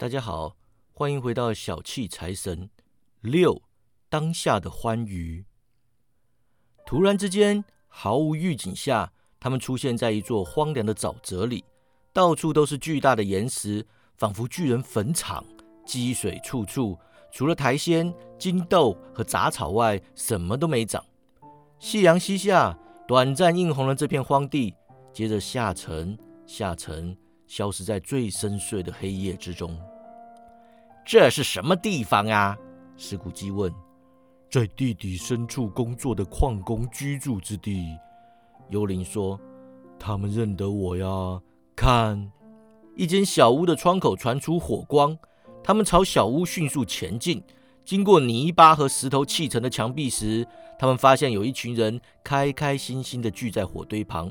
大家好，欢迎回到小气财神六当下的欢愉。突然之间，毫无预警下，他们出现在一座荒凉的沼泽里，到处都是巨大的岩石，仿佛巨人坟场，积水处处。除了苔藓、金豆和杂草外，什么都没长。夕阳西下，短暂映红了这片荒地，接着下沉，下沉。消失在最深邃的黑夜之中。这是什么地方啊？石谷基问。在地底深处工作的矿工居住之地。幽灵说：“他们认得我呀。”看，一间小屋的窗口传出火光。他们朝小屋迅速前进。经过泥巴和石头砌成的墙壁时，他们发现有一群人开开心心地聚在火堆旁。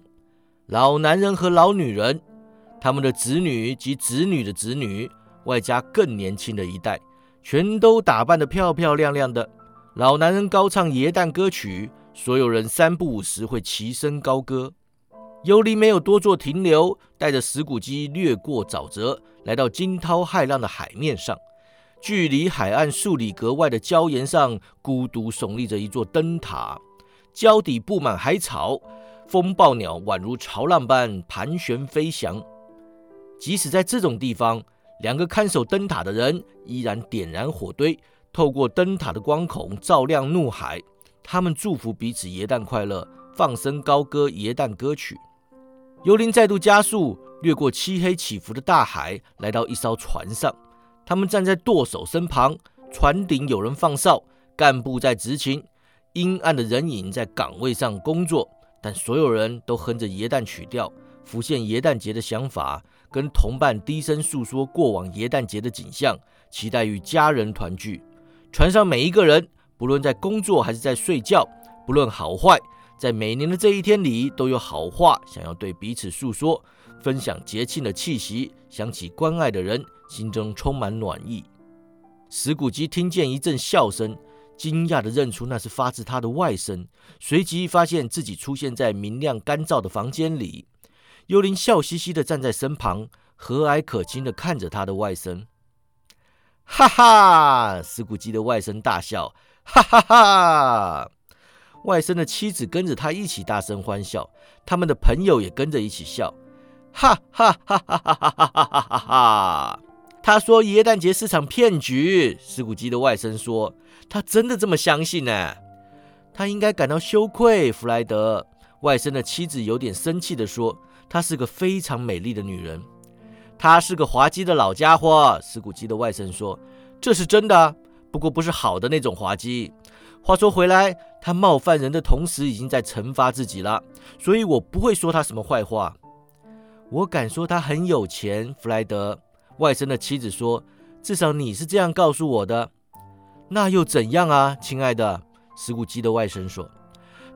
老男人和老女人。他们的子女及子女的子女，外加更年轻的一代，全都打扮得漂漂亮亮的。老男人高唱耶诞歌曲，所有人三不五时会齐声高歌。尤里没有多做停留，带着石骨机掠过沼泽，来到惊涛骇浪的海面上。距离海岸数里格外的礁岩上，孤独耸立着一座灯塔，礁底布满海草，风暴鸟宛如潮浪般盘旋飞翔。即使在这种地方，两个看守灯塔的人依然点燃火堆，透过灯塔的光孔照亮怒海。他们祝福彼此耶诞快乐，放声高歌耶诞歌曲。幽灵再度加速，掠过漆黑起伏的大海，来到一艘船上。他们站在舵手身旁，船顶有人放哨，干部在执勤，阴暗的人影在岗位上工作。但所有人都哼着耶诞曲调，浮现耶诞节的想法。跟同伴低声诉说过往耶诞节的景象，期待与家人团聚。船上每一个人，不论在工作还是在睡觉，不论好坏，在每年的这一天里，都有好话想要对彼此诉说，分享节庆的气息。想起关爱的人，心中充满暖意。石谷基听见一阵笑声，惊讶地认出那是发自他的外甥，随即发现自己出现在明亮干燥的房间里。幽灵笑嘻嘻的站在身旁，和蔼可亲的看着他的外甥。哈哈，石谷基的外甥大笑，哈哈哈。外甥的妻子跟着他一起大声欢笑，他们的朋友也跟着一起笑，哈哈哈哈哈哈哈哈哈哈。他说耶诞节是场骗局。石谷基的外甥说，他真的这么相信呢？他应该感到羞愧。弗莱德，外甥的妻子有点生气的说。她是个非常美丽的女人，她是个滑稽的老家伙。石谷基的外甥说：“这是真的，不过不是好的那种滑稽。”话说回来，他冒犯人的同时，已经在惩罚自己了，所以我不会说他什么坏话。我敢说他很有钱。弗莱德外甥的妻子说：“至少你是这样告诉我的。”那又怎样啊，亲爱的？石谷基的外甥说：“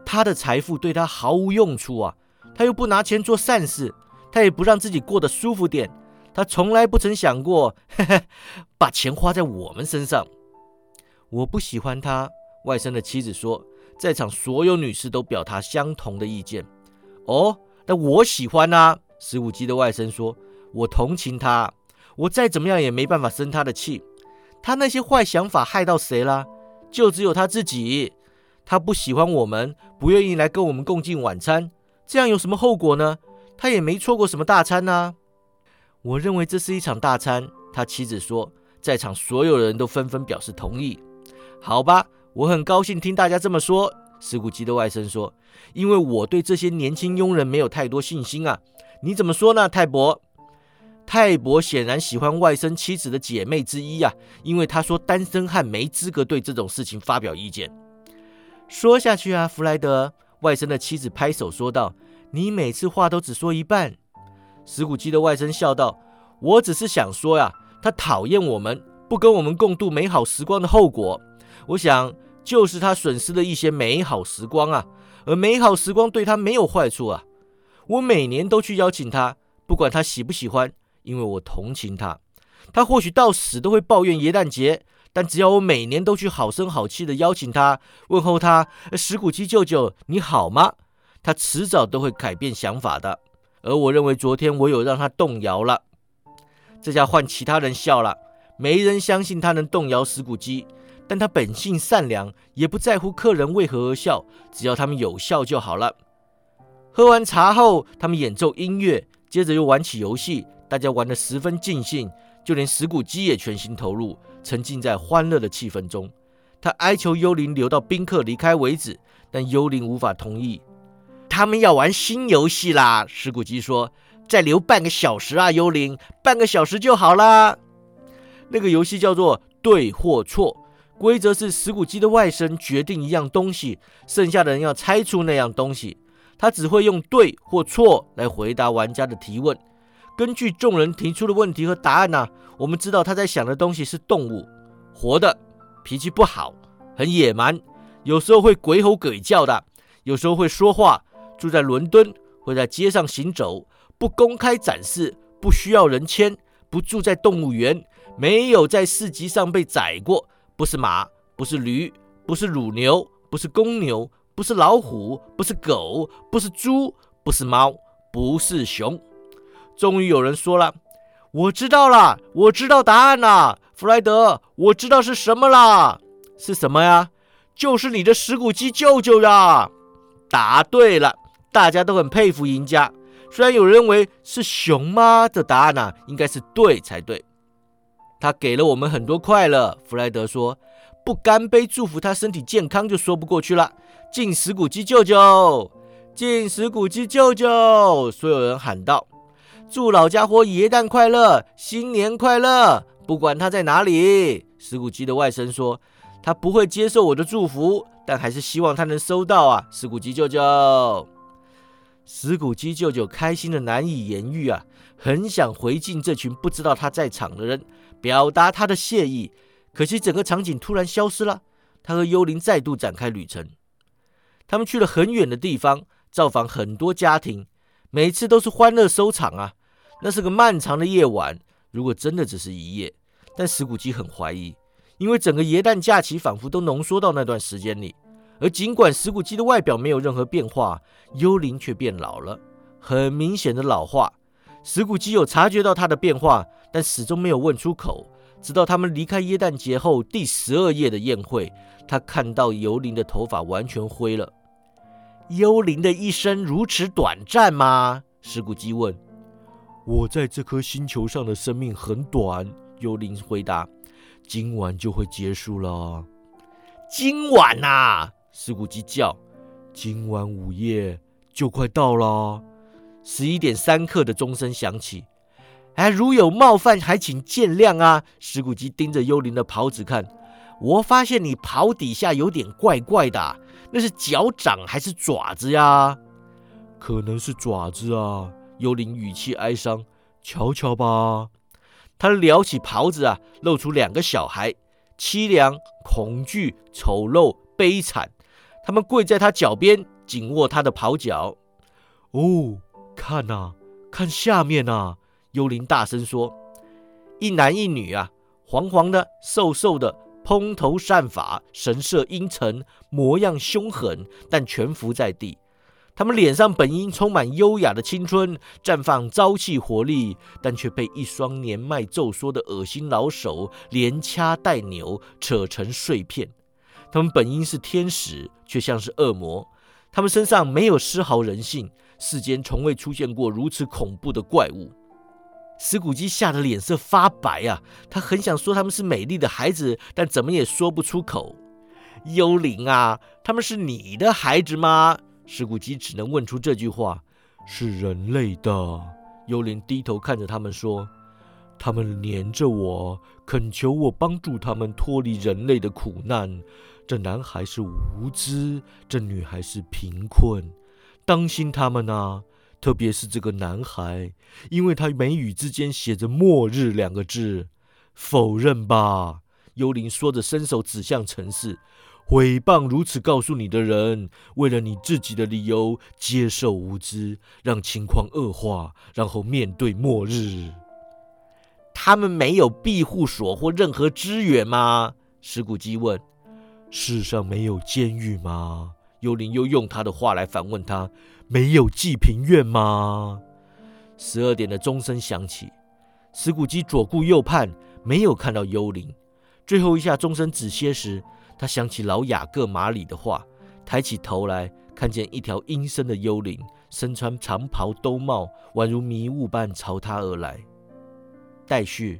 他的财富对他毫无用处啊。”他又不拿钱做善事，他也不让自己过得舒服点。他从来不曾想过，嘿嘿，把钱花在我们身上。我不喜欢他。外甥的妻子说，在场所有女士都表达相同的意见。哦，那我喜欢啊。十五级的外甥说，我同情他。我再怎么样也没办法生他的气。他那些坏想法害到谁了？就只有他自己。他不喜欢我们，不愿意来跟我们共进晚餐。这样有什么后果呢？他也没错过什么大餐呐。我认为这是一场大餐。他妻子说，在场所有人都纷纷表示同意。好吧，我很高兴听大家这么说。石谷基的外甥说，因为我对这些年轻佣人没有太多信心啊。你怎么说呢，泰伯？泰伯显然喜欢外甥妻子的姐妹之一呀，因为他说单身汉没资格对这种事情发表意见。说下去啊，弗莱德。外甥的妻子拍手说道：“你每次话都只说一半。”石谷基的外甥笑道：“我只是想说呀，他讨厌我们，不跟我们共度美好时光的后果，我想就是他损失了一些美好时光啊。而美好时光对他没有坏处啊。我每年都去邀请他，不管他喜不喜欢，因为我同情他。他或许到死都会抱怨耶诞节。”但只要我每年都去好声好气的邀请他，问候他，石谷七舅舅你好吗？他迟早都会改变想法的。而我认为昨天我有让他动摇了。这下换其他人笑了，没人相信他能动摇石谷鸡。但他本性善良，也不在乎客人为何而笑，只要他们有笑就好了。喝完茶后，他们演奏音乐，接着又玩起游戏，大家玩得十分尽兴，就连石谷鸡也全心投入，沉浸在欢乐的气氛中。他哀求幽灵留到宾客离开为止，但幽灵无法同意。他们要玩新游戏啦，石骨鸡说：“再留半个小时啊，幽灵，半个小时就好啦。”那个游戏叫做对或错。规则是石骨鸡的外甥决定一样东西，剩下的人要猜出那样东西。他只会用对或错来回答玩家的提问。根据众人提出的问题和答案呢，我们知道他在想的东西是动物，活的，脾气不好，很野蛮，有时候会鬼吼鬼叫的，有时候会说话，住在伦敦，会在街上行走，不公开展示，不需要人牵，不住在动物园，没有在市集上被宰过。不是马，不是驴，不是乳牛，不是公牛，不是老虎，不是狗，不是猪，不是猫，不是熊。终于有人说了：“我知道了，我知道答案了，弗莱德，我知道是什么了。是什么呀？就是你的石骨鸡舅舅呀！”答对了，大家都很佩服赢家。虽然有人认为是熊吗？的答案呢，应该是对才对。他给了我们很多快乐，弗莱德说：“不干杯祝福他身体健康就说不过去了。”敬石骨鸡舅舅，敬石骨鸡舅舅！所有人喊道：“祝老家伙元旦快乐，新年快乐！”不管他在哪里，石谷鸡的外甥说：“他不会接受我的祝福，但还是希望他能收到啊！”石谷鸡舅舅，石谷鸡舅舅开心的难以言喻啊，很想回敬这群不知道他在场的人。表达他的谢意，可惜整个场景突然消失了。他和幽灵再度展开旅程，他们去了很远的地方，造访很多家庭，每次都是欢乐收场啊。那是个漫长的夜晚，如果真的只是一夜，但石骨鸡很怀疑，因为整个耶诞假期仿佛都浓缩到那段时间里。而尽管石骨鸡的外表没有任何变化，幽灵却变老了，很明显的老化。石骨鸡有察觉到它的变化，但始终没有问出口。直到他们离开耶诞节后第十二夜的宴会，他看到幽灵的头发完全灰了。幽灵的一生如此短暂吗？石骨鸡问。我在这颗星球上的生命很短，幽灵回答。今晚就会结束了。今晚呐，石骨鸡叫。今晚午夜就快到了。十一点三刻的钟声响起，哎，如有冒犯，还请见谅啊！石骨鸡盯着幽灵的袍子看，我发现你袍底下有点怪怪的，那是脚掌还是爪子呀？可能是爪子啊！幽灵语气哀伤，瞧瞧吧。他撩起袍子啊，露出两个小孩，凄凉、恐惧、丑陋、悲惨。他们跪在他脚边，紧握他的袍脚。哦。看呐，看下面呐！幽灵大声说：“一男一女啊，黄黄的，瘦瘦的，蓬头散发，神色阴沉，模样凶狠，但全伏在地。他们脸上本应充满优雅的青春，绽放朝气活力，但却被一双年迈皱缩的恶心老手连掐带扭，扯成碎片。他们本应是天使，却像是恶魔。他们身上没有丝毫人性。”世间从未出现过如此恐怖的怪物，石谷鸡吓得脸色发白啊！他很想说他们是美丽的孩子，但怎么也说不出口。幽灵啊，他们是你的孩子吗？石骨鸡只能问出这句话：“是人类的。”幽灵低头看着他们说：“他们黏着我，恳求我帮助他们脱离人类的苦难。这男孩是无知，这女孩是贫困。”当心他们呐，特别是这个男孩，因为他眉宇之间写着“末日”两个字。否认吧！幽灵说着，伸手指向城市。诽谤如此告诉你的人，为了你自己的理由，接受无知，让情况恶化，然后面对末日。他们没有庇护所或任何资源吗？石骨鸡问。世上没有监狱吗？幽灵又用他的话来反问他：“没有济贫院吗？”十二点的钟声响起，石谷基左顾右盼，没有看到幽灵。最后一下钟声止歇时，他想起老雅各马里的话，抬起头来，看见一条阴森的幽灵，身穿长袍兜帽，宛如迷雾般朝他而来。待续。